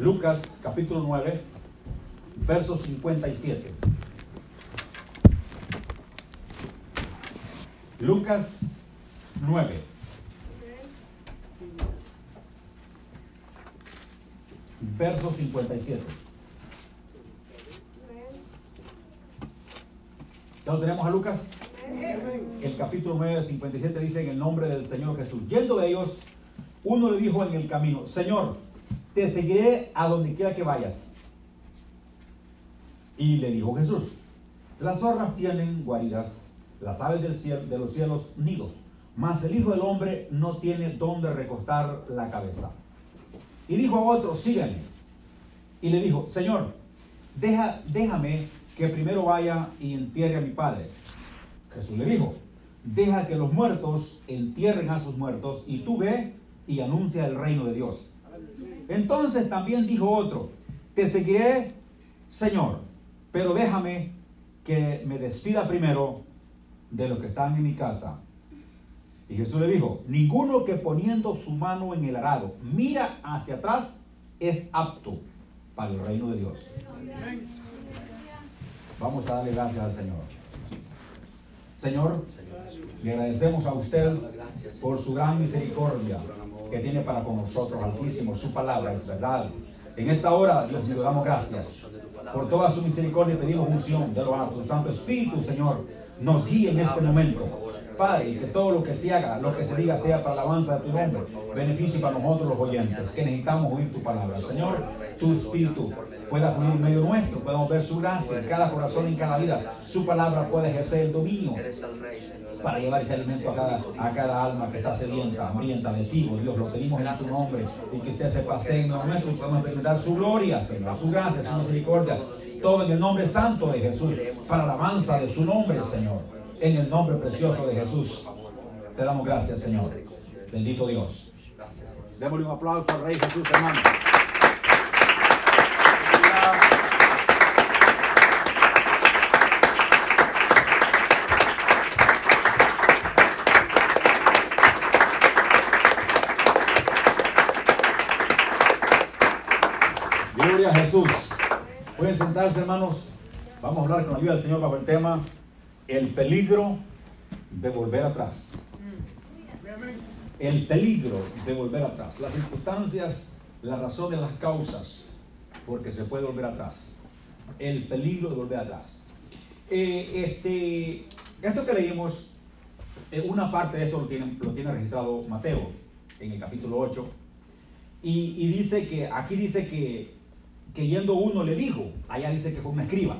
Lucas capítulo 9, verso 57. Lucas 9. Verso 57. ¿Ya lo tenemos a Lucas? El capítulo 9, 57 dice en el nombre del Señor Jesús. Yendo de ellos, uno le dijo en el camino, Señor, te seguiré a donde quiera que vayas. Y le dijo Jesús, las zorras tienen guaridas, las aves del cielo, de los cielos nidos, mas el Hijo del Hombre no tiene donde recostar la cabeza. Y dijo a otro, síganme. Y le dijo, Señor, deja, déjame que primero vaya y entierre a mi Padre. Jesús le dijo, deja que los muertos entierren a sus muertos y tú ve y anuncia el reino de Dios. Entonces también dijo otro, te seguiré, Señor, pero déjame que me despida primero de los que están en mi casa. Y Jesús le dijo, ninguno que poniendo su mano en el arado mira hacia atrás es apto para el reino de Dios. Vamos a darle gracias al Señor. Señor, le agradecemos a usted por su gran misericordia que tiene para con nosotros, Altísimo. Su palabra es verdad. En esta hora, Dios, le damos gracias por toda su misericordia. Pedimos unción de lo alto. Santo Espíritu, Señor, nos guíe en este momento. Padre, que todo lo que se haga, lo que se diga sea para la alabanza de tu nombre, beneficio para nosotros los oyentes, que necesitamos oír tu palabra. Señor, tu Espíritu pueda fluir en medio nuestro, podemos ver su gracia en cada corazón y en cada vida. Su palabra puede ejercer el dominio para llevar ese alimento a cada, a cada alma que está sedienta, hambrienta de ti, oh Dios. Lo pedimos en tu nombre y que usted se pase en nuestro y podemos experimentar su gloria, Señor, su gracia, su misericordia. Todo en el nombre santo de Jesús, para la alabanza de su nombre, Señor. En el nombre precioso de Jesús. Te damos gracias, Señor. Bendito Dios. Démosle un aplauso al Rey Jesús, hermano. Gloria a Jesús. Pueden sentarse, hermanos. Vamos a hablar con la ayuda del Señor bajo el tema el peligro de volver atrás. El peligro de volver atrás. Las circunstancias, la razón de las causas, porque se puede volver atrás. El peligro de volver atrás. Eh, este, esto que leímos, eh, una parte de esto lo tiene, registrado Mateo en el capítulo 8. Y, y dice que, aquí dice que, que yendo uno le dijo, allá dice que fue un escriba.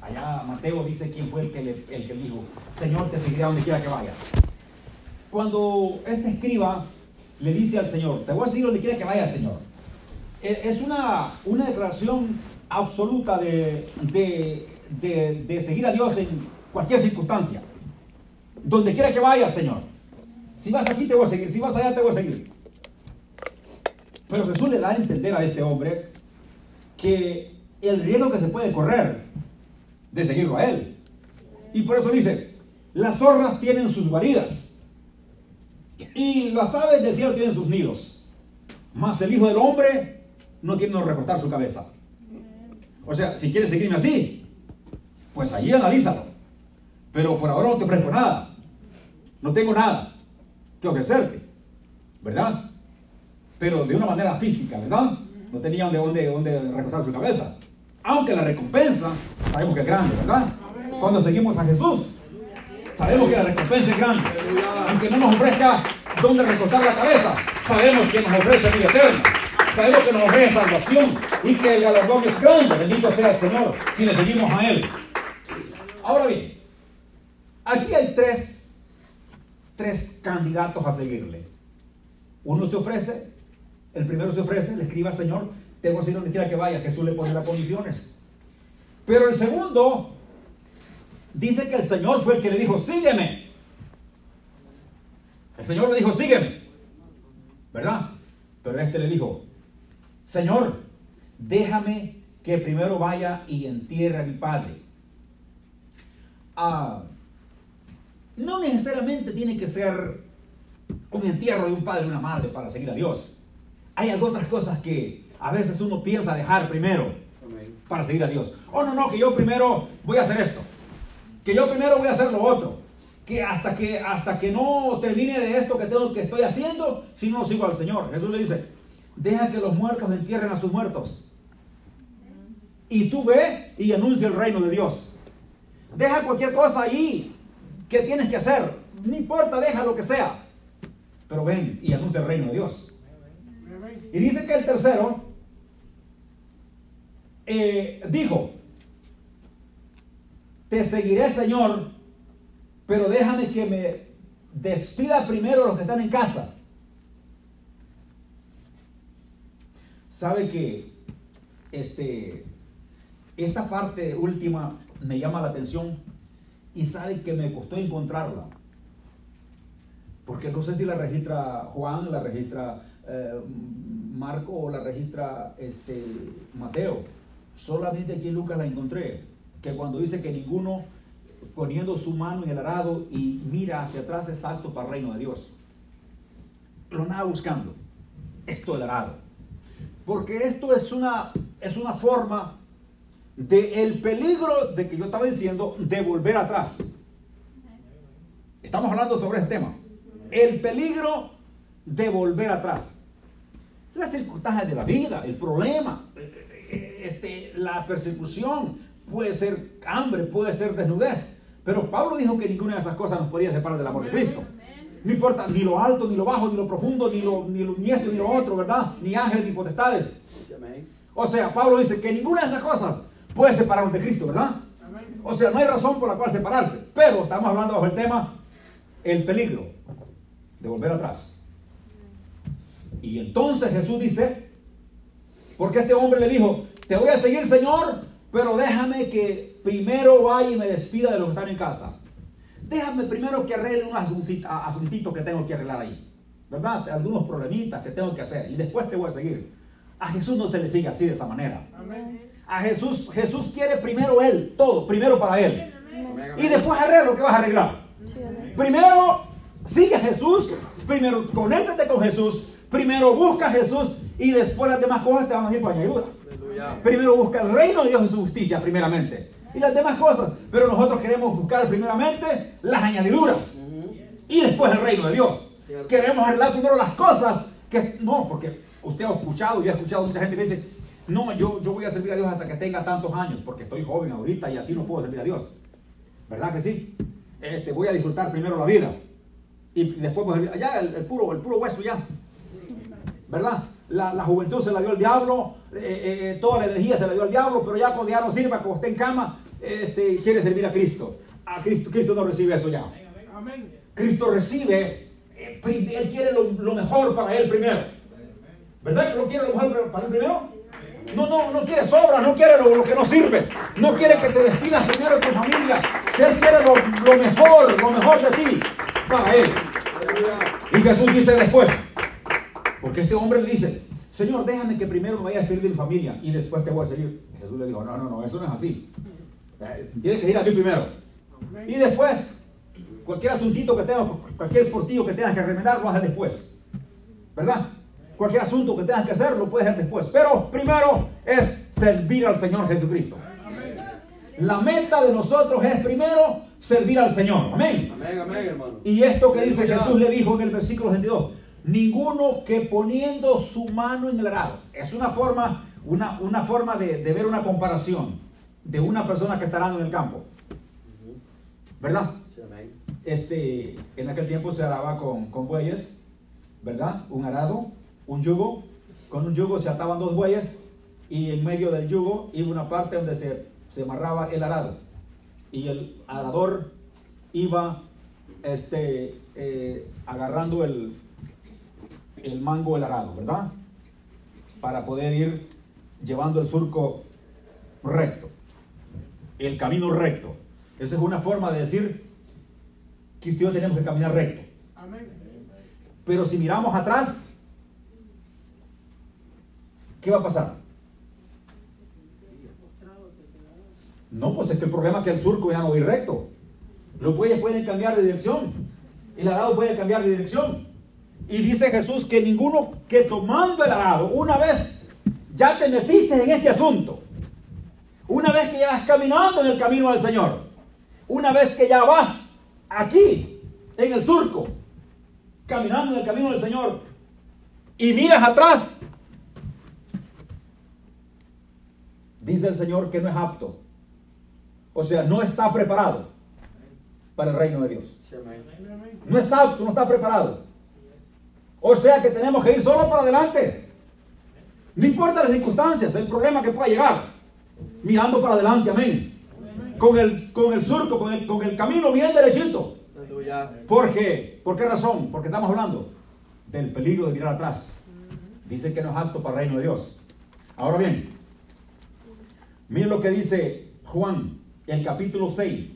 Allá Mateo dice quién fue el que le, el que dijo, Señor, te seguiré donde quiera que vayas. Cuando este escriba le dice al Señor, te voy a seguir donde quiera que vayas, Señor. E, Es una, una declaración absoluta de, de, de, de seguir a Dios en cualquier circunstancia. Donde quiera que vayas, Señor. Si vas aquí te voy a seguir, si vas allá te voy a seguir. Pero Jesús le da a entender a este hombre que el riesgo que se puede correr de seguirlo a él. Y por eso dice, las zorras tienen sus guaridas y las aves del cielo tienen sus nidos. Mas el Hijo del Hombre no tiene donde recortar su cabeza. O sea, si quieres seguirme así, pues allí analízalo. Pero por ahora no te ofrezco nada. No tengo nada que ofrecerte. ¿Verdad? Pero de una manera física, ¿verdad? No tenía donde, donde, donde recortar su cabeza. Aunque la recompensa sabemos que es grande, ¿verdad? Cuando seguimos a Jesús, sabemos que la recompensa es grande. Aunque no nos ofrezca donde recortar la cabeza, sabemos que nos ofrece vida eterna. Sabemos que nos ofrece salvación y que el galardón es grande. Bendito sea el Señor si le seguimos a Él. Ahora bien, aquí hay tres, tres candidatos a seguirle. Uno se ofrece, el primero se ofrece, le escriba al Señor, te voy a decir donde quiera que vaya, Jesús le pone las condiciones. Pero el segundo dice que el Señor fue el que le dijo, sígueme. El Señor le dijo, sígueme. ¿Verdad? Pero este le dijo, Señor, déjame que primero vaya y entierre a mi padre. Ah, no necesariamente tiene que ser un entierro de un padre y una madre para seguir a Dios. Hay otras cosas que a veces uno piensa dejar primero para seguir a Dios. Oh, no, no, que yo primero voy a hacer esto. Que yo primero voy a hacer lo otro. Que hasta que, hasta que no termine de esto que, tengo, que estoy haciendo, si no sigo al Señor. Jesús le dice, deja que los muertos entierren a sus muertos. Y tú ve y anuncia el reino de Dios. Deja cualquier cosa ahí que tienes que hacer. No importa, deja lo que sea. Pero ven y anuncia el reino de Dios. Y dice que el tercero eh, dijo, te seguiré Señor, pero déjame que me despida primero los que están en casa. Sabe que este, esta parte última me llama la atención y sabe que me costó encontrarla. Porque no sé si la registra Juan, la registra eh, Marco o la registra este, Mateo. Solamente aquí en Lucas la encontré. Que cuando dice que ninguno poniendo su mano en el arado y mira hacia atrás es apto para el reino de Dios. Lo nada buscando. Esto del arado. Porque esto es una, es una forma de el peligro de que yo estaba diciendo de volver atrás. Estamos hablando sobre este tema. El peligro de volver atrás. Las circunstancias de la vida, el problema, este, la persecución, puede ser hambre, puede ser desnudez. Pero Pablo dijo que ninguna de esas cosas nos podía separar del amor de Cristo. No importa ni lo alto, ni lo bajo, ni lo profundo, ni lo, ni lo, ni esto, ni lo otro, ¿verdad? Ni ángeles, ni potestades. O sea, Pablo dice que ninguna de esas cosas puede separarnos de Cristo, ¿verdad? O sea, no hay razón por la cual separarse. Pero estamos hablando bajo el tema el peligro de volver atrás. Y entonces Jesús dice, porque este hombre le dijo, te voy a seguir Señor, pero déjame que primero vaya y me despida de los que están en casa. Déjame primero que arregle unos asuntitos que tengo que arreglar ahí. ¿Verdad? Algunos problemitas que tengo que hacer. Y después te voy a seguir. A Jesús no se le sigue así de esa manera. A Jesús, Jesús quiere primero Él, todo, primero para Él. Y después arregla lo que vas a arreglar. Primero sigue a Jesús, primero conéctate con Jesús, primero busca a Jesús y después las demás cosas te van a ir por añadidura. Primero busca el reino de Dios y su justicia, primeramente. Y las demás cosas. Pero nosotros queremos buscar primeramente las añadiduras. Y después el reino de Dios. Queremos arreglar primero las cosas que no, porque usted ha escuchado, yo he escuchado mucha gente que dice, no, yo, yo voy a servir a Dios hasta que tenga tantos años, porque estoy joven ahorita y así no puedo servir a Dios. ¿Verdad que sí? Este, voy a disfrutar primero la vida. Y después, pues, ya el, puro, el puro hueso ya. ¿Verdad? La, la, juventud se la dio el diablo, eh, eh, eh, toda la energía se la dio al diablo, pero ya cuando ya no sirva, cuando esté en cama, este, quiere servir a Cristo. A Cristo, Cristo no recibe eso ya. Cristo recibe, Él quiere lo, lo, mejor para Él primero. ¿Verdad que lo quiere lo mejor para Él primero? No, no, no quiere sobra, no quiere lo, lo, que no sirve. No quiere que te despidas primero de tu familia. Él quiere lo, lo mejor, lo mejor de ti para Él. Y Jesús dice después, porque este hombre le dice, Señor, déjame que primero me vaya a despedir de mi familia y después te voy a seguir. Jesús le dijo, no, no, no, eso no es así. Eh, tienes que ir a mí primero. Y después, cualquier asuntito que tengas, cualquier portillo que tengas que remendar, lo haces después. ¿Verdad? Cualquier asunto que tengas que hacer, lo puedes hacer después. Pero primero es servir al Señor Jesucristo. La meta de nosotros es primero servir al Señor. Amén. Y esto que dice Jesús le dijo en el versículo 22 ninguno que poniendo su mano en el arado. Es una forma, una, una forma de, ver una comparación de una persona que está en el campo. ¿Verdad? Este, en aquel tiempo se araba con, con bueyes, ¿verdad? Un arado, un yugo. Con un yugo se ataban dos bueyes y en medio del yugo iba una parte donde se, se amarraba el arado. Y el arador iba este, eh, agarrando el, el mango del arado, ¿verdad? Para poder ir llevando el surco recto, el camino recto. Esa es una forma de decir que usted tenemos que caminar recto. Pero si miramos atrás, ¿qué va a pasar? No, pues es que el problema es que el surco ya no va recto. Los bueyes pueden cambiar de dirección. El arado puede cambiar de dirección. Y dice Jesús que ninguno que tomando el arado, una vez ya te metiste en este asunto, una vez que ya vas caminando en el camino del Señor, una vez que ya vas aquí, en el surco, caminando en el camino del Señor, y miras atrás, dice el Señor que no es apto. O sea, no está preparado para el reino de Dios. No está apto, no está preparado. O sea que tenemos que ir solo para adelante. No importa las circunstancias, el problema que pueda llegar. Mirando para adelante, amén. Con el, con el surco, con el, con el camino bien derechito. ¿Por qué? ¿Por qué razón? Porque estamos hablando del peligro de mirar atrás. Dice que no es apto para el reino de Dios. Ahora bien, miren lo que dice Juan, el capítulo 6.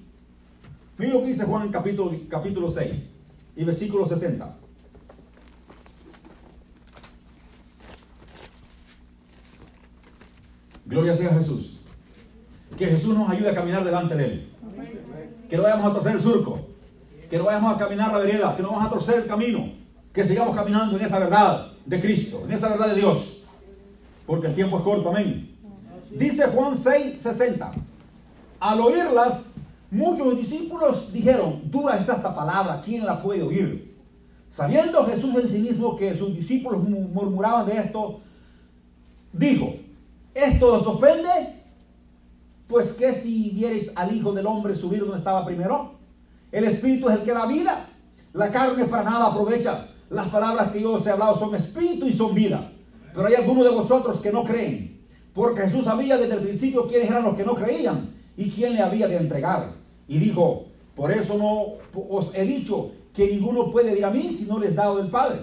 Miren lo que dice Juan, capítulo, capítulo 6 y versículo 60. Gloria sea a Jesús. Que Jesús nos ayude a caminar delante de Él. Que no vayamos a torcer el surco. Que no vayamos a caminar la vereda. Que no vamos a torcer el camino. Que sigamos caminando en esa verdad de Cristo. En esa verdad de Dios. Porque el tiempo es corto. Amén. Dice Juan 6, 60. Al oírlas, muchos discípulos dijeron, dura es esta palabra, ¿quién la puede oír? Sabiendo Jesús en sí mismo que sus discípulos murmuraban de esto, dijo, ¿Esto os ofende? Pues que si viereis al Hijo del Hombre subir donde estaba primero, el Espíritu es el que da vida, la carne para nada aprovecha. Las palabras que yo os he hablado son espíritu y son vida. Pero hay algunos de vosotros que no creen, porque Jesús sabía desde el principio quiénes eran los que no creían y quién le había de entregar. Y dijo, por eso no os he dicho que ninguno puede ir a mí si no les dado del Padre.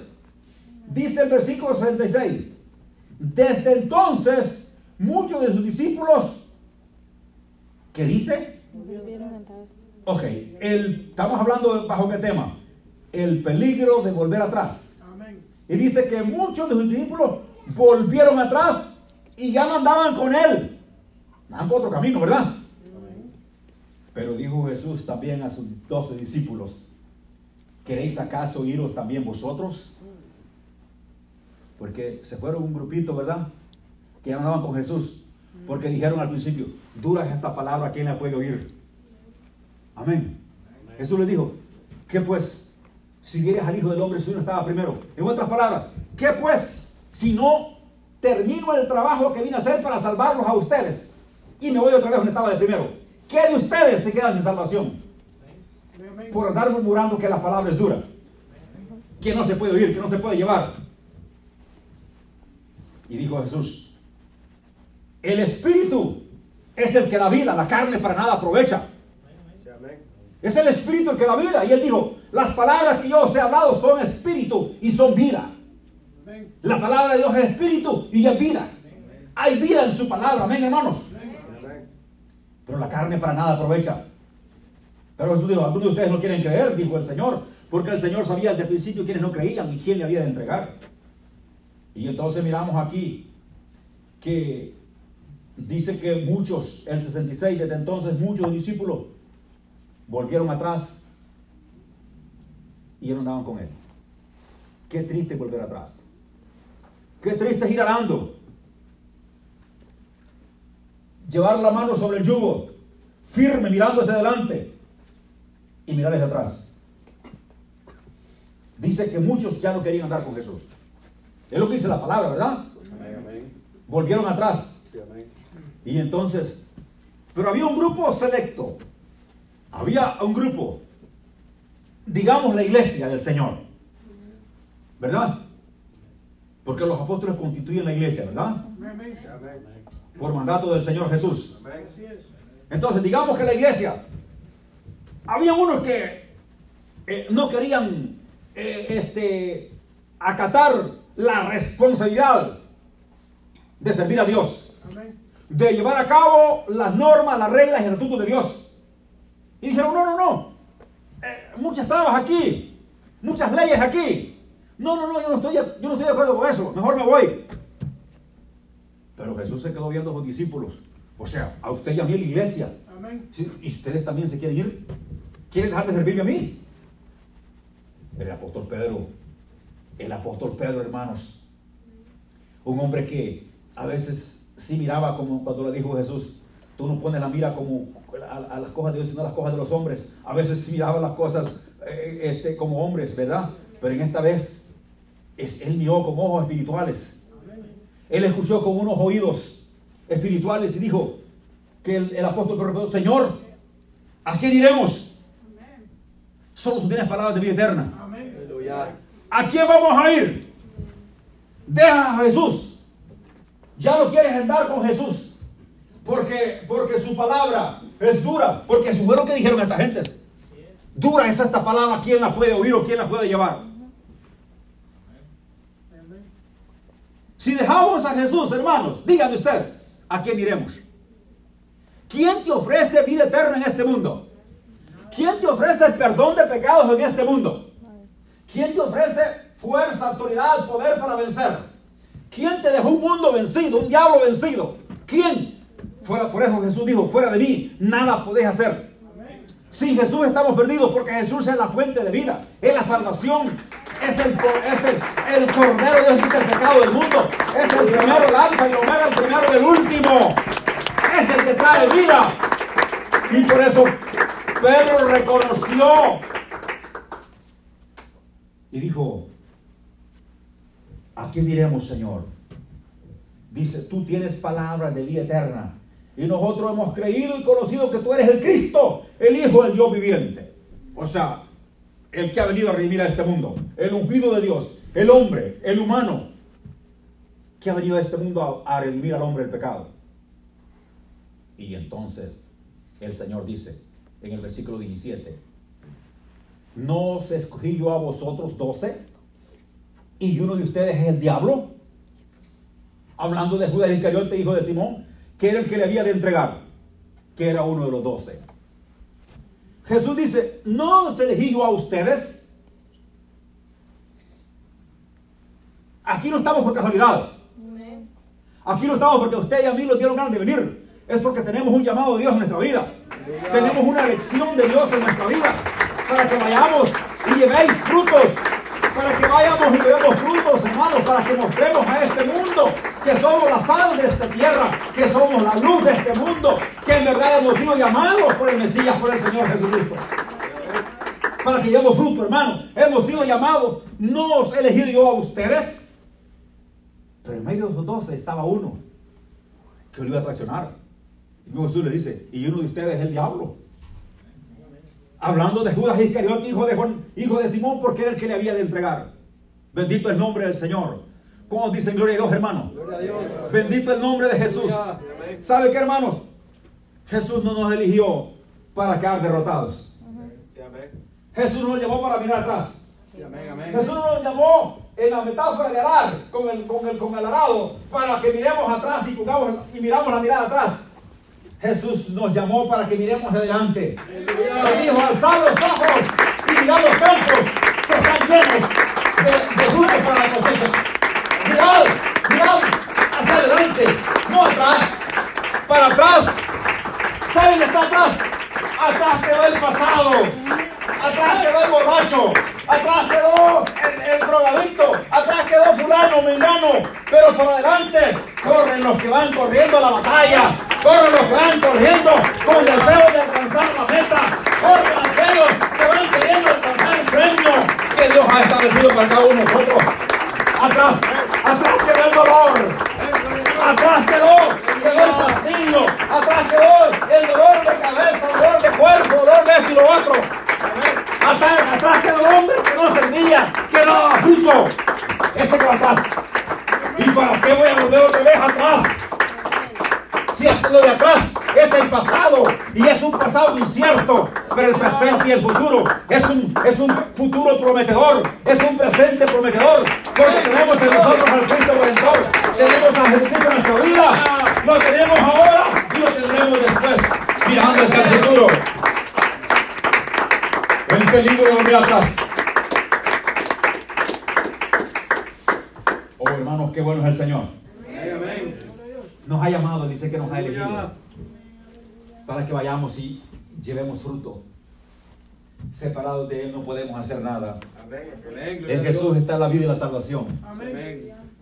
Dice el versículo 66, desde entonces muchos de sus discípulos, ¿qué dice? Ok, el, estamos hablando bajo qué tema? El peligro de volver atrás. Y dice que muchos de sus discípulos volvieron atrás y ya no andaban con él. Andaban por otro camino, ¿verdad? Pero dijo Jesús también a sus doce discípulos, ¿queréis acaso iros también vosotros? Porque se fueron un grupito, ¿verdad? Que andaban con Jesús. Porque dijeron al principio, dura es esta palabra, ¿quién la puede oír? Amén. Jesús les dijo, ¿qué pues? Si vienes al Hijo del Hombre, si uno estaba primero. En otras palabras, ¿qué pues? Si no termino el trabajo que vine a hacer para salvarlos a ustedes y me voy otra vez donde estaba de primero. ¿Qué de ustedes se quedan sin salvación? Por andar murmurando que la palabra es dura, que no se puede oír, que no se puede llevar. Y dijo Jesús, el espíritu es el que da vida, la carne para nada aprovecha. Es el espíritu el que da vida. Y él dijo, las palabras que yo os he hablado son espíritu y son vida. La palabra de Dios es espíritu y es vida. Hay vida en su palabra, amén hermanos. Pero la carne para nada aprovecha. Pero Jesús dijo, algunos de ustedes no quieren creer, dijo el Señor, porque el Señor sabía desde el principio quiénes no creían y quién le había de entregar. Y entonces miramos aquí que Dice que muchos, el 66, desde entonces muchos discípulos volvieron atrás y ya no andaban con él. Qué triste volver atrás. Qué triste ir arando. Llevar la mano sobre el yugo, firme, mirando hacia adelante y mirar hacia atrás. Dice que muchos ya no querían andar con Jesús. Es lo que dice la palabra, ¿verdad? Volvieron atrás. Y entonces, pero había un grupo selecto. Había un grupo, digamos la iglesia del Señor. ¿Verdad? Porque los apóstoles constituyen la iglesia, ¿verdad? Por mandato del Señor Jesús. Entonces, digamos que la iglesia, había unos que eh, no querían eh, este, acatar la responsabilidad de servir a Dios de llevar a cabo las normas, las reglas y el estatuto de Dios. Y dijeron, no, no, no, eh, muchas trabas aquí, muchas leyes aquí. No, no, no, yo no, estoy, yo no estoy de acuerdo con eso, mejor me voy. Pero Jesús se quedó viendo a los discípulos. O sea, a usted y a mí la iglesia. ¿Y ustedes también se quieren ir? ¿Quieren dejar de servirme a mí? El apóstol Pedro, el apóstol Pedro, hermanos, un hombre que a veces sí miraba como cuando le dijo Jesús, tú no pones la mira como a, las cosas de Dios, sino a las cosas de los hombres. A veces sí miraba las cosas eh, este, como hombres, ¿verdad? Pero en esta vez es, él miró con ojos espirituales. Él escuchó con unos oídos espirituales y dijo que el, el apóstol preguntó, Señor, ¿a quién iremos? Solo tú tienes palabras de vida eterna. ¿A quién vamos a ir? Deja a Jesús. Ya no quieres andar con Jesús. Porque, porque su palabra es dura. Porque eso fue lo que dijeron estas gentes. Dura es esta palabra. ¿Quién la puede oír o quién la puede llevar? Si dejamos a Jesús, hermanos, dígame usted, ¿a quién iremos? ¿Quién te ofrece vida eterna en este mundo? ¿Quién te ofrece el perdón de pecados en este mundo? ¿Quién te ofrece fuerza, autoridad, poder para vencer? ¿Quién te dejó un mundo vencido, un diablo vencido? ¿Quién? Fuera, por eso Jesús dijo, fuera de mí, nada podéis hacer. Sin Jesús estamos perdidos porque Jesús es la fuente de vida, es la salvación, es el, el, Cordero de Dios el pecado del mundo, es el primero, el alfa y omega, el primero del último, es el que trae vida. Y por eso Pedro reconoció y dijo, ¿a qué diremos, Señor? Dice, tú tienes palabras de vida eterna. Y nosotros hemos creído y conocido que tú eres el Cristo, el Hijo del Dios viviente. O sea, el que ha venido a redimir a este mundo, el ungido de Dios, el hombre, el humano, que ha venido a este mundo a, redimir al hombre el pecado. Y entonces el Señor dice en el versículo 17, ¿no os escogí yo a vosotros doce? ¿Y uno de ustedes es el diablo? Hablando de Judas Iscariote, hijo de Simón, que era el que le había de entregar, que era uno de los doce. Jesús dice, ¿no os elegí yo a ustedes? Aquí no estamos por casualidad. Aquí no estamos porque usted y a mí nos dieron ganas de venir. Es porque tenemos un llamado de Dios en nuestra vida. Tenemos una elección de Dios en nuestra vida. Para que vayamos y llevéis frutos. Para que vayamos y llevemos frutos, hermanos. Para que mostremos a este mundo que somos la sal de esta tierra. Que somos la luz de este mundo. Que en verdad hemos sido llamados por el Mesías, por el Señor Jesucristo. Para que llevemos fruto, hermano. Hemos sido llamados. No os he elegido yo a ustedes. Pero en medio de los doce estaba uno que lo iba a traicionar. Y Jesús le dice, y uno de ustedes es el diablo. Hablando de Judas Iscariote, hijo de, Juan, hijo de Simón, porque era el que le había de entregar. Bendito el nombre del Señor. ¿Cómo dicen gloria a Dios, hermano? Bendito el nombre de Jesús. ¿Sabe qué, hermanos? Jesús no nos eligió para quedar derrotados. Jesús nos llamó para mirar atrás. Jesús nos llamó en la metáfora de arar con el, con el, con el arado para que miremos atrás y, pongamos, y miramos la mirada atrás. Jesús nos llamó para que miremos adelante. Nos dijo, alzad los ojos y mirad los campos que están llenos de, de frutos para la cosecha. Mirad, mirad hacia adelante, no atrás. Para atrás. ¿Saben qué está atrás? Atrás quedó el pasado. Atrás quedó el borracho. Atrás quedó el, el drogadicto. Atrás quedó fulano, mengano. Pero por adelante corren los que van corriendo a la batalla. Corren los van corriendo con deseo de alcanzar la meta. Corren aquellos que van queriendo alcanzar el premio que Dios ha establecido para cada uno de nosotros. Atrás, atrás quedó el dolor. Atrás quedó, el fastidio. Atrás quedó el dolor de cabeza, dolor de cuerpo, dolor de esto y otro. Atrás, atrás quedó el hombre que no servía, que no daba fruto. Ese quedó atrás. ¿Y para qué voy a volver otra vez atrás? Si lo atrás es el pasado y es un pasado incierto, pero el presente y el futuro es un, es un futuro prometedor, es un presente prometedor, porque tenemos en nosotros al Cristo Redentor, tenemos a Jesucristo en nuestra vida, lo tenemos ahora y lo tendremos después, mirando hacia el futuro. El peligro de volver atrás. Oh hermanos, qué bueno es el Señor. Nos ha llamado, dice que nos ha elegido para que vayamos y llevemos fruto. Separados de Él no podemos hacer nada. En Jesús está la vida y la salvación.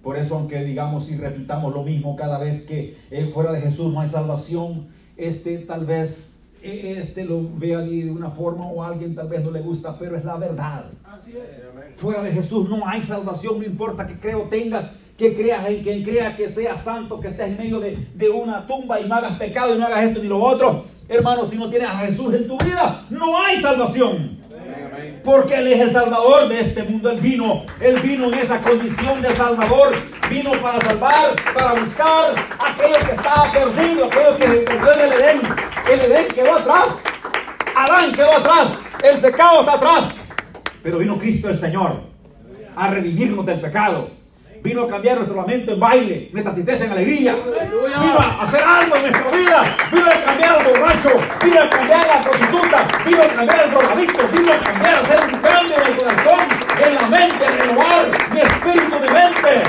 Por eso, aunque digamos y repitamos lo mismo cada vez que eh, fuera de Jesús no hay salvación, este tal vez eh, este lo vea de una forma o a alguien tal vez no le gusta, pero es la verdad. Fuera de Jesús no hay salvación, no importa que creo tengas, que creas en quien crea que sea santo, que estés en medio de, de una tumba y no hagas pecado y no hagas esto ni lo otro. Hermano, si no tienes a Jesús en tu vida, no hay salvación. Porque Él es el Salvador de este mundo. Él vino, Él vino en esa condición de Salvador. Vino para salvar, para buscar aquello que estaba perdido, aquello que perdió en el Edén. El Edén quedó atrás. Adán quedó atrás. El pecado está atrás. Pero vino Cristo el Señor a redimirnos del pecado Vino a cambiar nuestro lamento en baile, nuestra tristeza en alegría. Vino a hacer algo en nuestra vida. Vino a cambiar al borracho. Vino a cambiar a la prostituta. Vino a cambiar al drogadicto. Vino a cambiar, a hacer un cambio en el corazón, en la mente, renovar mi espíritu, mi mente.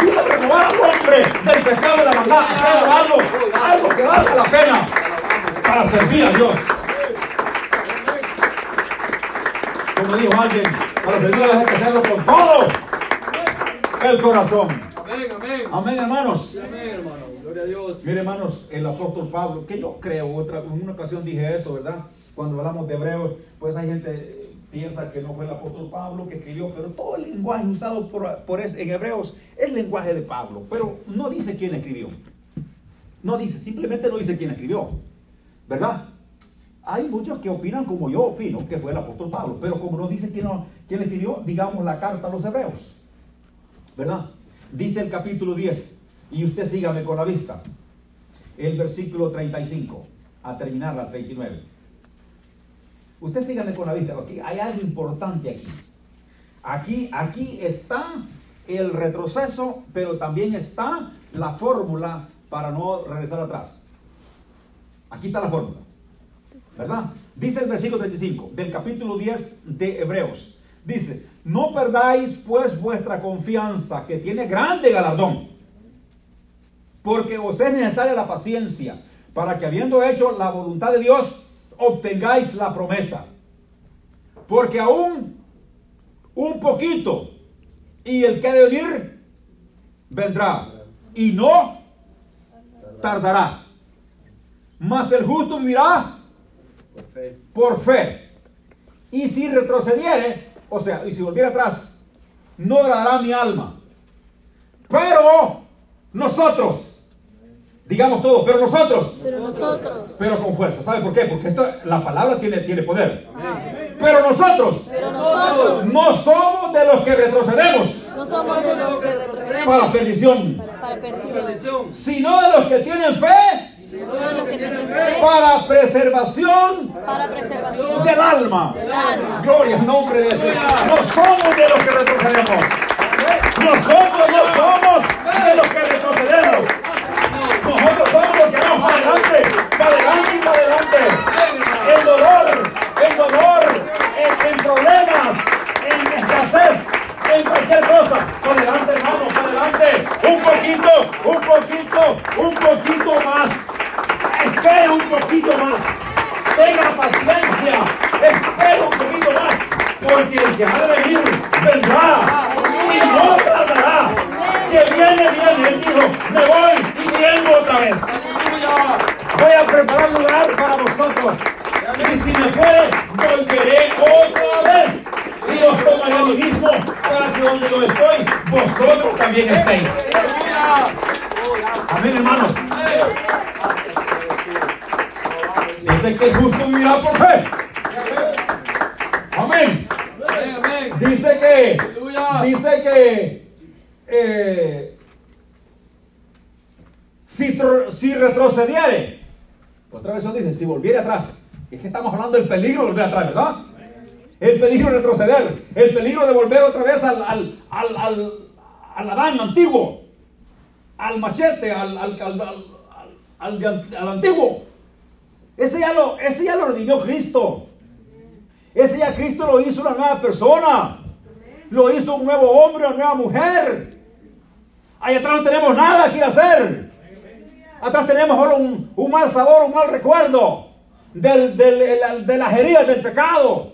Vino a renovar al hombre del pecado de la maldad. Hacer algo, algo que valga la pena para servir a Dios. Como dijo alguien, para servir a Dios hay que hacerlo con todo el corazón. Amén, amén. Amén, hermanos. Amén, hermano. Gloria a Dios. Mire, hermanos, el apóstol Pablo, que yo creo, otra, en una ocasión dije eso, ¿verdad? Cuando hablamos de Hebreos, pues hay gente eh, piensa que no fue el apóstol Pablo que escribió, pero todo el lenguaje usado por, por en Hebreos es el lenguaje de Pablo, pero no dice quién escribió. No dice, simplemente no dice quién escribió, ¿verdad? Hay muchos que opinan como yo opino, que fue el apóstol Pablo, pero como no dice quién, quién escribió, digamos la carta a los hebreos. ¿Verdad? Dice el capítulo 10, y usted sígame con la vista, el versículo 35, a terminar la 39. Usted sígame con la vista, porque hay algo importante aquí. Aquí, aquí está el retroceso, pero también está la fórmula para no regresar atrás. Aquí está la fórmula, ¿verdad? Dice el versículo 35 del capítulo 10 de Hebreos. Dice, no perdáis pues vuestra confianza, que tiene grande galardón, porque os es necesaria la paciencia, para que habiendo hecho la voluntad de Dios, obtengáis la promesa. Porque aún un poquito, y el que ha de venir, vendrá, y no tardará. Mas el justo vivirá por fe. Por fe. Y si retrocediere, o sea, y si volviera atrás, no agradará mi alma. Pero nosotros, digamos todo, pero nosotros, pero nosotros, pero con fuerza. ¿Sabe por qué? Porque esto, la palabra tiene, tiene poder. Pero nosotros, pero nosotros, no somos de los que retrocedemos. No somos de los que retrocedemos. Para perdición. Para perdición. Sino de los que tienen fe para preservación, para preservación del, alma. Gloria al nombre de Dios. No somos de los que retrocedemos. Nosotros no somos de los que retrocedemos. Nosotros somos los que vamos para adelante, para adelante y para adelante. El dolor, el dolor, en, problemas, en escasez, en cualquier cosa. Para adelante, hermano, para adelante. Un poquito, un poquito, un poquito más. Espera un poquito más. Tenga paciencia. Espera un poquito más. Porque el que ha de venir vendrá. Y no tardará. Que viene, viene. Él dijo, me voy y vengo otra vez. Voy a preparar lugar para vosotros. Y si me puede, volveré otra vez. Y os tomaré a mí mismo para que donde yo estoy, vosotros también estéis. Amén, hermanos. Vivirá por fe. Amén. Dice que, dice que eh, si, si retrocediere, otra vez dice, si volviera atrás, es que estamos hablando del peligro de volver atrás, ¿verdad? El peligro de retroceder, el peligro de volver otra vez al, al, al, al, al Adán antiguo, al machete, al, al, al, al antiguo. Ese ya lo, ese ya lo redimió Cristo. Ese ya Cristo lo hizo una nueva persona. Lo hizo un nuevo hombre, una nueva mujer. Ahí atrás no tenemos nada que hacer. Atrás tenemos solo un, mal sabor, un mal recuerdo del, de las heridas del pecado.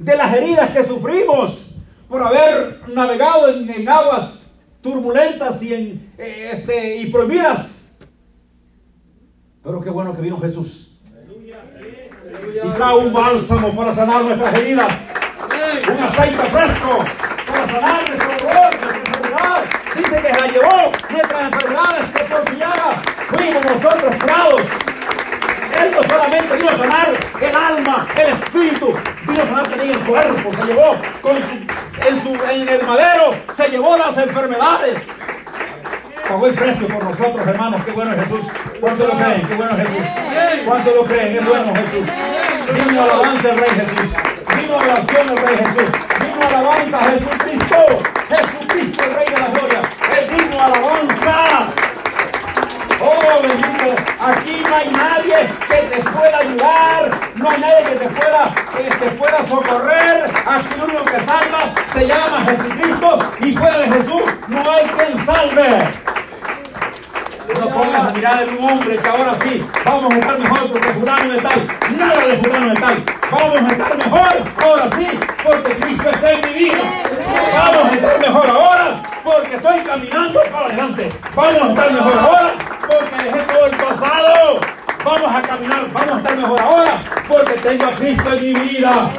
De las heridas que sufrimos por haber navegado en, aguas turbulentas y, en, eh, este, y prohibidas. Pero qué bueno que vino Jesús y trae un bálsamo para sanar nuestras heridas, un aceite fresco para sanar nuestro dolor, nuestra enfermedad. Dice que la llevó nuestras enfermedades, que por su llaga fuimos nosotros curados. Él no solamente vino a sanar el alma, el espíritu, vino a sanar también el cuerpo. Se llevó con su, en, su, en el madero, se llevó las enfermedades. Pagó el precio por nosotros, hermanos. Qué bueno es Jesús. ¿Cuánto lo creen? Qué bueno es Jesús. ¿Cuánto lo creen? Es bueno Jesús. Vino alabanza el Rey Jesús. Vino oración el Rey Jesús. Vino alabanza a Jesucristo. Jesucristo, el Rey de la Gloria. Es digno alabanza. Oh, bendito. Aquí no hay nadie que te pueda ayudar. No hay nadie que te pueda, que te pueda socorrer. Aquí lo único que salva se llama Jesucristo. Y fuera de Jesús no hay quien salve. No pongas la mirada en un hombre que ahora sí vamos a estar mejor porque fulano de tal. Nada de fulano de tal. Vamos a estar mejor ahora sí porque Cristo está en mi vida. Vamos a estar mejor ahora porque estoy caminando para adelante. Vamos a estar mejor ahora porque dejé todo el pasado. Vamos a caminar, vamos a estar mejor ahora porque tengo a Cristo en mi vida.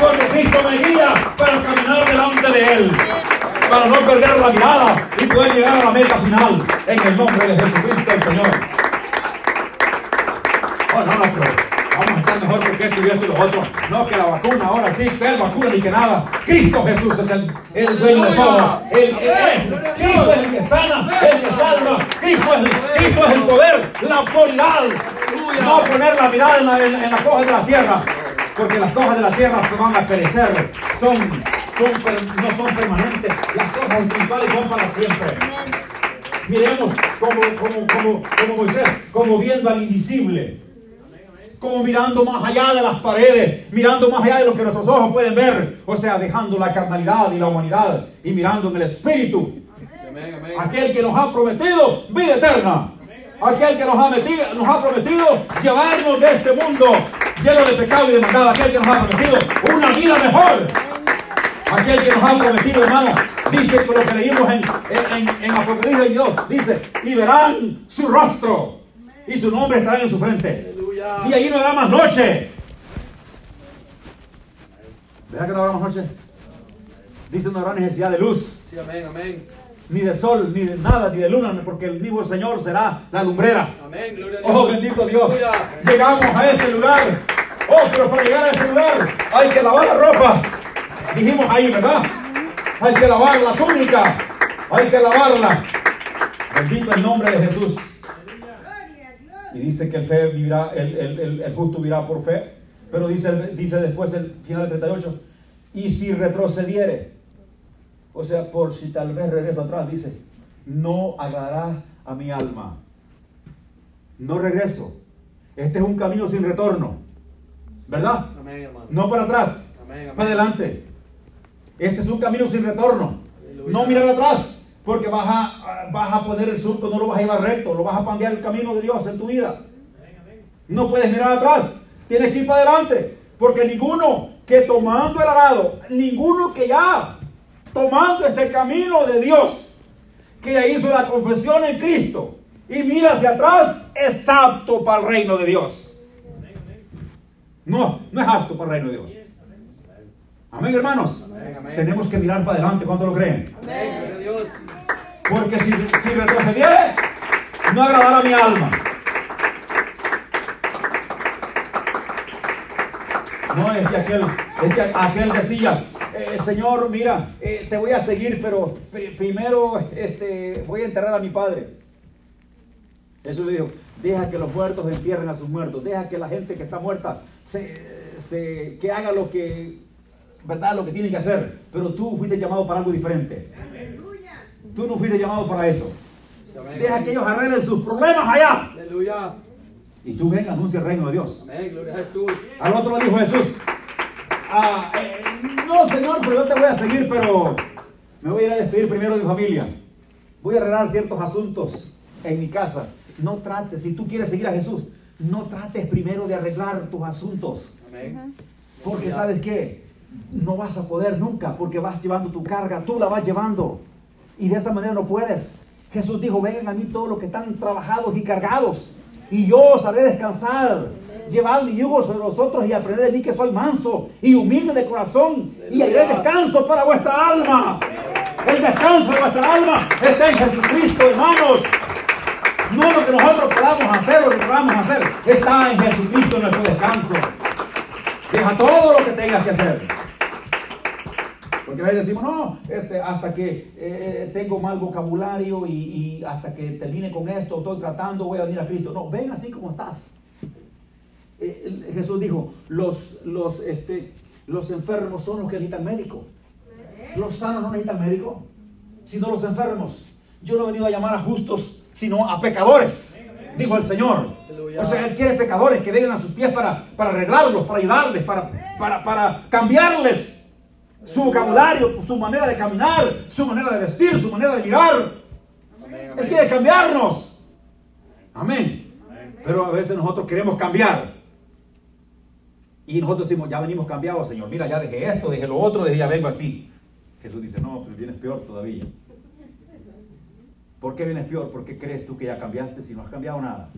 Porque Cristo me guía para caminar delante de Él para no perder la mirada y poder llegar a la meta final en el nombre de Jesucristo el Señor. Oh, no, no, vamos a estar mejor porque esto y esto y. No, que la vacuna ahora sí, que el vacuna ni que nada. Cristo Jesús es el, el dueño de todo. El, el- el- Cristo es el que sana, el que salva. Cristo es, es el poder, la autoridad. No poner la mirada en, la- en- en las cosas de la tierra, porque las cosas de la tierra van a perecer son, no son permanentes. Las cosas espirituales son para siempre. Miremos como, como, como, como Moisés, como viendo al invisible. Como mirando más allá de las paredes, mirando más allá de lo que nuestros ojos pueden ver. O sea, dejando la carnalidad y la humanidad y mirando en el espíritu. Aquel que nos ha prometido vida eterna. Aquel que nos ha, metido, nos ha prometido llevarnos de este mundo lleno de pecado y de maldad. Aquel que nos ha prometido una vida mejor. Aquel que nos ha prometido, hermano, dice que lo que leímos en, en, en, en Apocalipsis 22, dice, y verán su rostro y su nombre estará en su frente. Y allí no habrá más noche. ¿Verdad que no habrá más noche? Dice, no habrá necesidad de luz, Sí, amén, amén. ni de sol, ni de nada, ni de luna, porque el vivo Señor será la lumbrera. Amén, gloria a Dios. Oh, bendito Dios. Aleluya. Llegamos a ese lugar. Oh, pero para llegar a ese lugar hay que lavar las ropas. Dijimos ahí, ¿verdad? Hay que lavar la túnica. Hay que lavarla. Bendito el nombre de Jesús. Y dice que el, fe vivirá, el, el- el- justo vivirá por fe. Pero dice, dice después el final del 38. Y si retrocediere, o sea, por si tal vez regreso atrás, dice, no agradará a mi alma. No regreso. Este es un camino sin retorno. ¿Verdad? Amén. No para atrás, Amén, amén. para adelante. Este es un camino sin retorno. No mirar atrás, porque vas a, vas a poner el surco, no lo vas a llevar recto, lo vas a pandear el camino de Dios en tu vida. No puedes mirar atrás, tienes que ir para adelante, porque ninguno que tomando el arado, ninguno que ya tomando este camino de Dios, que ya hizo la confesión en Cristo y mira hacia atrás, es apto para el reino de Dios. No, no es apto para el reino de Dios. Amén, hermanos. Amén, amén. Tenemos que mirar para adelante, ¿cuánto lo creen? Amén. Porque si, si retrocediere, no agradará mi alma. No es que aquel, es que aquel decía, eh, Señor, mira, eh, te voy a seguir, pero pri- primero este, voy a enterrar a mi padre. Jesús le dijo, deja que los muertos entierren a sus muertos, deja que la gente que está muerta se, se- que haga lo que, ¿verdad? Lo que tiene que hacer. Pero tú fuiste llamado para algo diferente. Tú no fuiste llamado para eso. Deja que ellos arreglen sus problemas allá. Aleluya. Y tú ven, anuncia el reino de Dios. Amén, gloria a Jesús. Al otro le dijo Jesús, "Ah, eh, no Señor, pero yo te voy a seguir, pero me voy a ir a despedir primero de mi familia. Voy a arreglar ciertos asuntos en mi casa. No trates, si tú quieres seguir a Jesús, no trates primero de arreglar tus asuntos. Amén. Porque sabes qué, no vas a poder nunca, porque vas llevando tu carga, tú la vas llevando. Y de esa manera no puedes. Jesús dijo, vengan a mí todos los que están trabajados y cargados, y yo os haré descansar. Llevad mi yugo sobre vosotros y aprended de mí que soy manso y humilde de corazón, y haré descanso para vuestra alma. El descanso de vuestra alma está en Jesucristo, hermanos. No lo que nosotros podamos hacer, lo que podamos hacer, está en Jesucristo nuestro descanso. Deja todo lo que tengas que hacer. Porque a veces decimos, no, este, hasta que eh, tengo mal vocabulario y, hasta que termine con esto, estoy tratando, voy a venir a Cristo. No, ven así como estás. Eh, Jesús dijo, los, los, este, los enfermos son los que necesitan médico. Los sanos no necesitan médico, sino los enfermos. Yo no he venido a llamar a justos, sino a pecadores, dijo el Señor. O sea, Él quiere pecadores que vengan a sus pies para, para arreglarlos, para ayudarles, para, para, para cambiarles su vocabulario, su manera de caminar, su manera de vestir, su manera de mirar. Amén, Él quiere cambiarnos. Amén. Pero a veces nosotros queremos cambiar. Y nosotros decimos, ya venimos cambiados, Señor. Mira, ya dejé esto, dejé lo otro, dejé ya vengo aquí. Jesús dice, no, pero vienes peor todavía. ¿Por qué vienes peor? ¿Por qué crees tú que ya cambiaste si no has cambiado nada?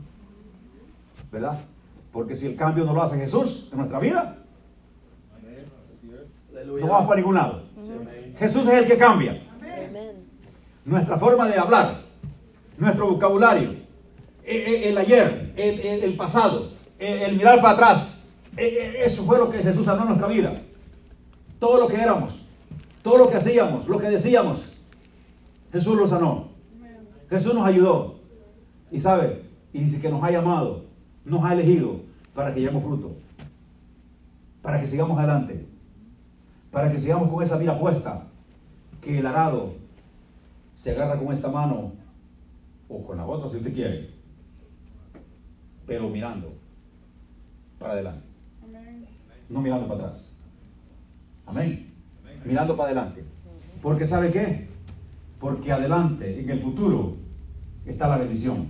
¿Verdad? Porque si el cambio no lo hace Jesús en nuestra vida, no vamos para ningún lado. Jesús es el que cambia. Nuestra forma de hablar, nuestro vocabulario, e- e- el ayer, el, el- el pasado, el, el mirar para atrás, e- e- eso fue lo que Jesús sanó en nuestra vida. Todo lo que éramos, todo lo que hacíamos, lo que decíamos, Jesús lo sanó. Jesús nos ayudó. Y sabe, y dice que nos ha llamado, nos ha elegido para que llevemos fruto, para que sigamos adelante, para que sigamos con esa mira puesta, que el arado se agarra con esta mano o con la otra si usted quiere, pero mirando para adelante, no mirando para atrás. Amén. Mirando para adelante. Porque ¿sabe qué? Porque adelante, en el futuro, está la bendición.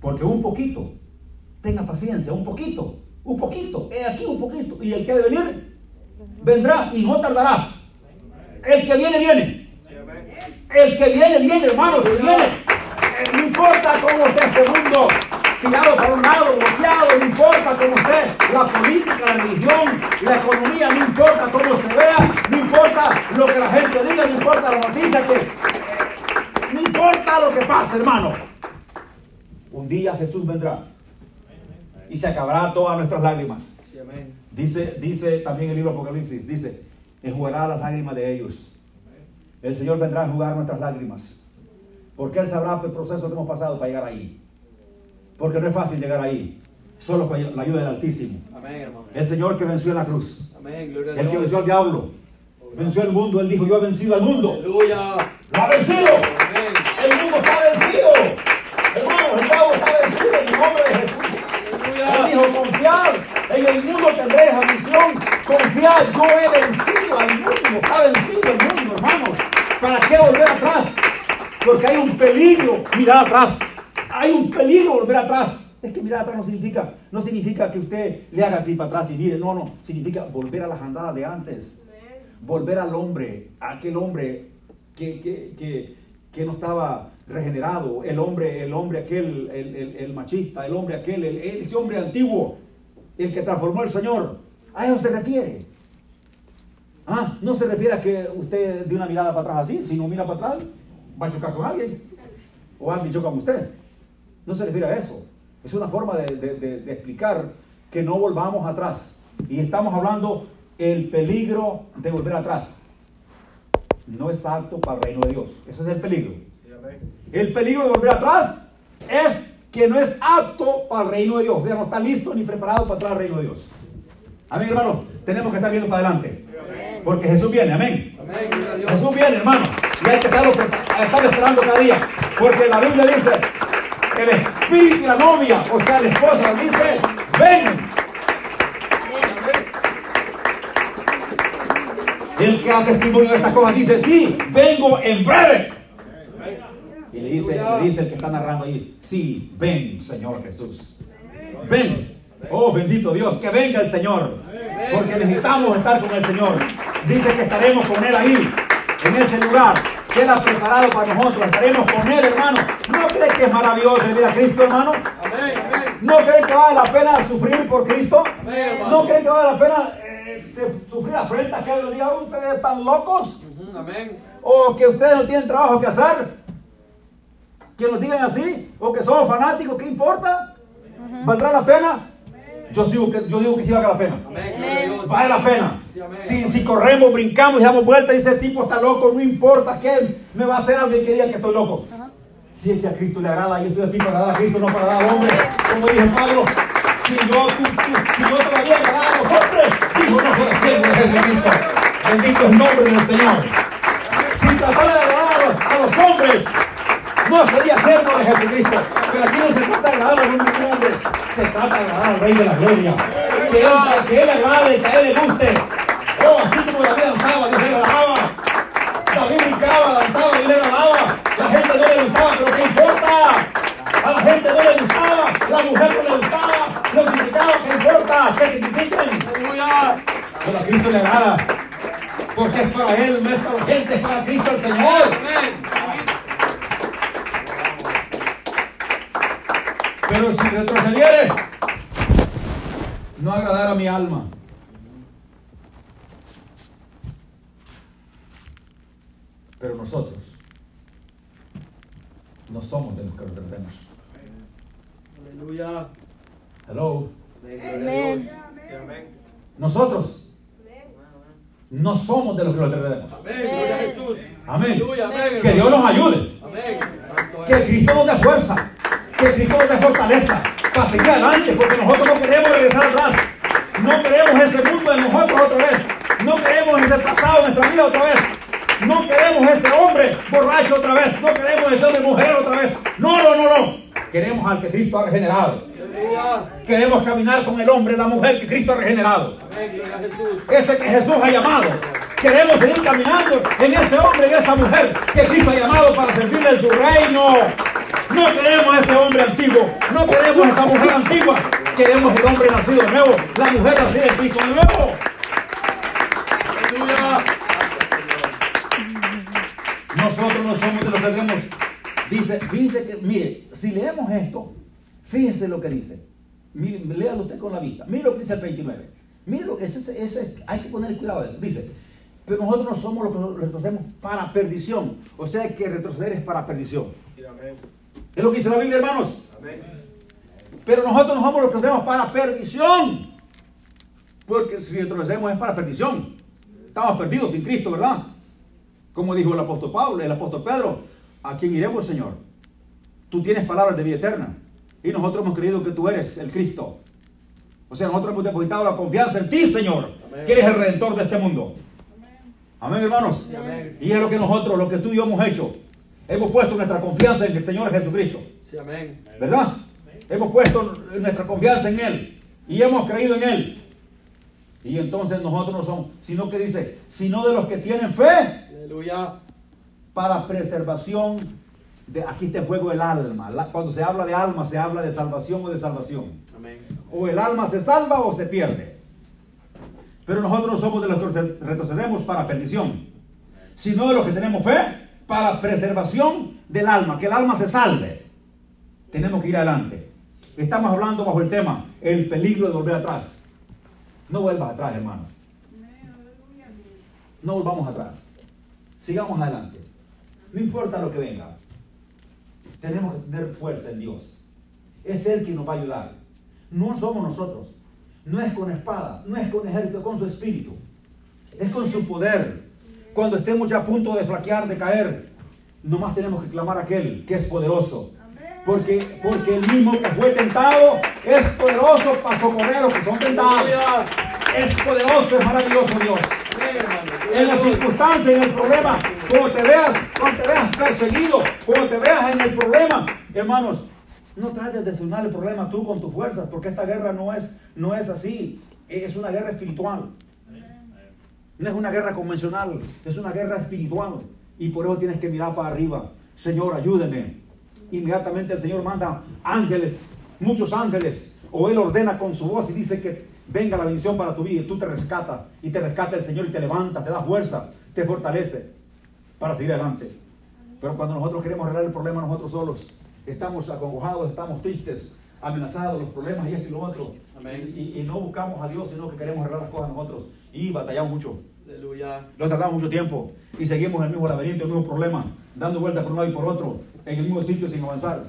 Porque un poquito, tenga paciencia, un poquito, un poquito, he aquí un poquito. Y el que ha de venir, vendrá y no tardará. El que viene, viene. El que viene, viene, hermanos, viene. Eh, No importa cómo esté este mundo, tirado para un lado, bloqueado, no importa cómo esté la política, la religión, la economía, no importa cómo se vea, no importa lo que la gente diga, no importa la noticia que... No importa lo que pase, hermano. Un día Jesús vendrá y se acabará todas nuestras lágrimas. Sí, amén. Dice, dice también el libro Apocalipsis, dice, enjugará las lágrimas de ellos. El Señor vendrá a enjugar nuestras lágrimas. Porque Él sabrá el proceso que hemos pasado para llegar ahí. Porque no es fácil llegar ahí. Solo con la ayuda del Altísimo. Amén, hermano. El Señor que venció en la cruz. Amén, gloria a El que venció al diablo. Venció el mundo. Él dijo, yo he vencido al mundo. Aleluya. ¡Lo ha vencido! Yo he vencido al mundo, está vencido el mundo, hermanos. ¿Para qué volver atrás? Porque hay un peligro mirar atrás. Hay un peligro volver atrás. Es que mirar atrás no significa, no significa que usted le haga así para atrás y mire, no, no, significa volver a las andadas de antes. Volver al hombre, aquel hombre que, que, que, que no estaba regenerado, el hombre, el hombre aquel, el, el- machista, el hombre aquel, el- el- ese hombre antiguo, el que transformó el Señor. A eso se refiere. Ah, no se refiere a que usted dé una mirada para atrás así, si no mira para atrás, va a chocar con alguien. O alguien choca con usted. No se refiere a eso. Es una forma de, de- explicar que no volvamos atrás. Y estamos hablando el peligro de volver atrás. No es apto para el reino de Dios. Ese es el peligro. El peligro de volver atrás es que no es apto para el reino de Dios. O no está listo ni preparado para entrar al reino de Dios. Amén, hermano. Tenemos que estar viendo para adelante. Porque Jesús viene, amén. Jesús viene, hermano. Y hay que estarlo pre- estar esperando cada día. Porque la Biblia dice, el espíritu y la novia, o sea, la esposa, dice, ven. El que da testimonio de estas cosas dice, sí, vengo en breve. Y le dice, le dice el que está narrando ahí, sí, ven, Señor Jesús. Ven. Oh, bendito Dios, que venga el Señor. Porque necesitamos estar con el Señor. Dice que estaremos con Él ahí, en ese lugar. que Él ha preparado para nosotros. Estaremos con Él, hermano. ¿No cree que es maravilloso vivir a Cristo, hermano? Amén, amén. ¿No cree que vale la pena sufrir por Cristo? Amén. ¿No cree que vale la pena eh, sufrir afrenta que los diga ustedes están locos? Amén. ¿O que ustedes no tienen trabajo que hacer? Que nos digan así, o que somos fanáticos, ¿qué importa? ¿Valdrá la pena? Yo, digo que, yo digo que sí vale la pena. A. Vale la pena. Si, si corremos, brincamos y damos vueltas y ese tipo está loco, no importa que me va a hacer alguien que diga que estoy loco. Si es que a Cristo le agrada, yo estoy aquí para dar a Cristo, no para dar al hombre. Como dijo Pablo, si yo, tú, tú- si yo todavía agradaba a los hombres, dijo no puede ser de Jesucristo. Bendito es el nombre del Señor. Si tratara de agradar a los, a los hombres, no sería servo de Jesucristo. Pero aquí no se trata de agradar a ningún hombre, al Rey de la Gloria. Que él, que él agrade, que a él le guste. Oh, así como David danzaba, Dios le agradaba. David brincaba, danzaba y le agradaba. La gente no le gustaba, pero ¿qué importa? A la gente no le gustaba, la mujer no le gustaba, lo criticaba, ¿qué importa? Que te critiquen. Pero a Cristo le agrada. Porque es para Él, no es para la gente, es para Cristo el Señor. Amén. Pero si retrocediere, no agradar a mi alma. Pero nosotros no somos de los que retrocedemos. Aleluya. Hello. Amén. Nosotros no somos de los que retrocedemos. Amén. Gloria a Jesús. Amén. Que Dios nos ayude. Amén. Que. Cristo nos dé fuerza. Que Cristo nos dé fortaleza para seguir adelante. Porque nosotros no queremos regresar atrás. No queremos ese mundo de nosotros otra vez. No queremos ese pasado en nuestra vida otra vez. No queremos ese hombre borracho otra vez. No queremos ese hombre mujer otra vez. No, no, no, no. Queremos al que Cristo ha regenerado. Queremos caminar con el hombre, la mujer que Cristo ha regenerado. Ese que Jesús ha llamado. Queremos seguir caminando en ese hombre, en esa mujer que Cristo ha llamado para servirle en su reino. No queremos ese hombre antiguo, no queremos esa mujer antigua. Queremos el hombre nacido de nuevo, la mujer nacida de Cristo de nuevo. Aleluya. Nosotros no somos de los que tenemos. Dice, fíjense que, mire, si leemos esto, fíjense lo que dice. Mire, léalo usted con la vista. Mire lo que dice el 29. Mire lo que ese, ese, hay que poner cuidado. de eso. Dice, pero nosotros no somos los que retrocedemos para perdición. O sea que retroceder es para perdición. Sí, amén. Es lo que dice la Biblia, hermanos. Amén. Pero nosotros no somos los que retrocedemos para perdición. Porque si retrocedemos es para perdición. Estamos perdidos sin Cristo, ¿verdad? Como dijo el apóstol Pablo, el apóstol Pedro, ¿a quién iremos, Señor? Tú tienes palabras de vida eterna. Y nosotros hemos creído que tú eres el Cristo. O sea, nosotros hemos depositado la confianza en ti, Señor, Amén. que eres el redentor de este mundo. Amén, hermanos. Amén. Y es lo que nosotros, lo que tú y yo hemos hecho. Hemos puesto nuestra confianza en el Señor Jesucristo. Sí, amén. ¿Verdad? Hemos puesto nuestra confianza en Él y hemos creído en Él. Y entonces nosotros no somos, sino que dice, sino de los que tienen fe Aleluya. para preservación de, aquí está en juego el alma. La- cuando se habla de alma, se habla de salvación o de salvación. Amén. O el alma se salva o se pierde. Pero nosotros no somos de los que retrocedemos para perdición, sino de los que tenemos fe para preservación del alma, que el alma se salve. Tenemos que ir adelante. Estamos hablando bajo el tema, el peligro de volver atrás. No vuelvas atrás, hermano. No volvamos atrás. Sigamos adelante. No importa lo que venga. Tenemos que tener fuerza en Dios. Es Él quien nos va a ayudar. No somos nosotros. No es con espada, no es con ejército, con su espíritu. Es con su poder. Cuando estemos ya a punto de flaquear, de caer, nomás tenemos que clamar a aquel que es poderoso. Porque, porque el mismo que fue tentado es poderoso para socorrer a los que son tentados. Es poderoso, es maravilloso Dios. En las circunstancias, en el problema, cuando te veas, cuando te veas perseguido, cuando te veas en el problema, hermanos, no trates de solucionar el problema tú con tus fuerzas, porque esta guerra no es, no es así, es una guerra espiritual. No es una guerra convencional, es una guerra espiritual. Y por eso tienes que mirar para arriba. Señor, ayúdeme. Inmediatamente el Señor manda ángeles, muchos ángeles, o Él ordena con su voz y dice que venga la bendición para tu vida y tú te rescatas y te rescata el Señor y te levanta, te da fuerza, te fortalece. para seguir adelante. Pero cuando nosotros queremos arreglar el problema nosotros solos, estamos acongojados, estamos tristes, amenazados, los problemas y esto y lo otro. Y no buscamos a Dios, sino que queremos arreglar las cosas nosotros. Y batallamos mucho. Aleluya. Lo tardamos mucho tiempo y seguimos en el mismo laberinto, el mismo problema, dando vueltas por un lado y por otro, en el mismo sitio sin avanzar.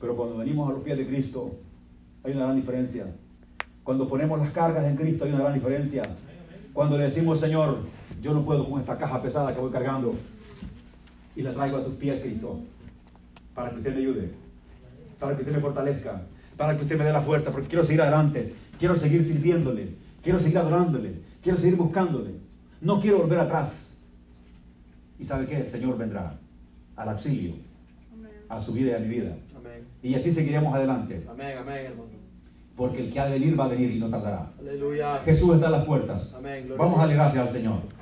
Pero cuando venimos a los pies de Cristo, hay una gran diferencia. Cuando ponemos las cargas en Cristo, hay una gran diferencia. Cuando le decimos, Señor, yo no puedo con esta caja pesada que voy cargando, y la traigo a tus pies, Cristo, para que usted me ayude, para que usted me fortalezca, para que usted me dé la fuerza, porque quiero seguir adelante, quiero seguir sirviéndole, quiero seguir adorándole, quiero seguir buscándole, no quiero volver atrás. Y sabe qué, el Señor vendrá al auxilio, a su vida y a mi vida. Amén. Y así seguiremos adelante, Amén, amén, hermano. porque el que ha de venir va a venir y no tardará. Aleluya. Jesús está a las puertas. Amén. Gloria Vamos a a darle gracias al Señor.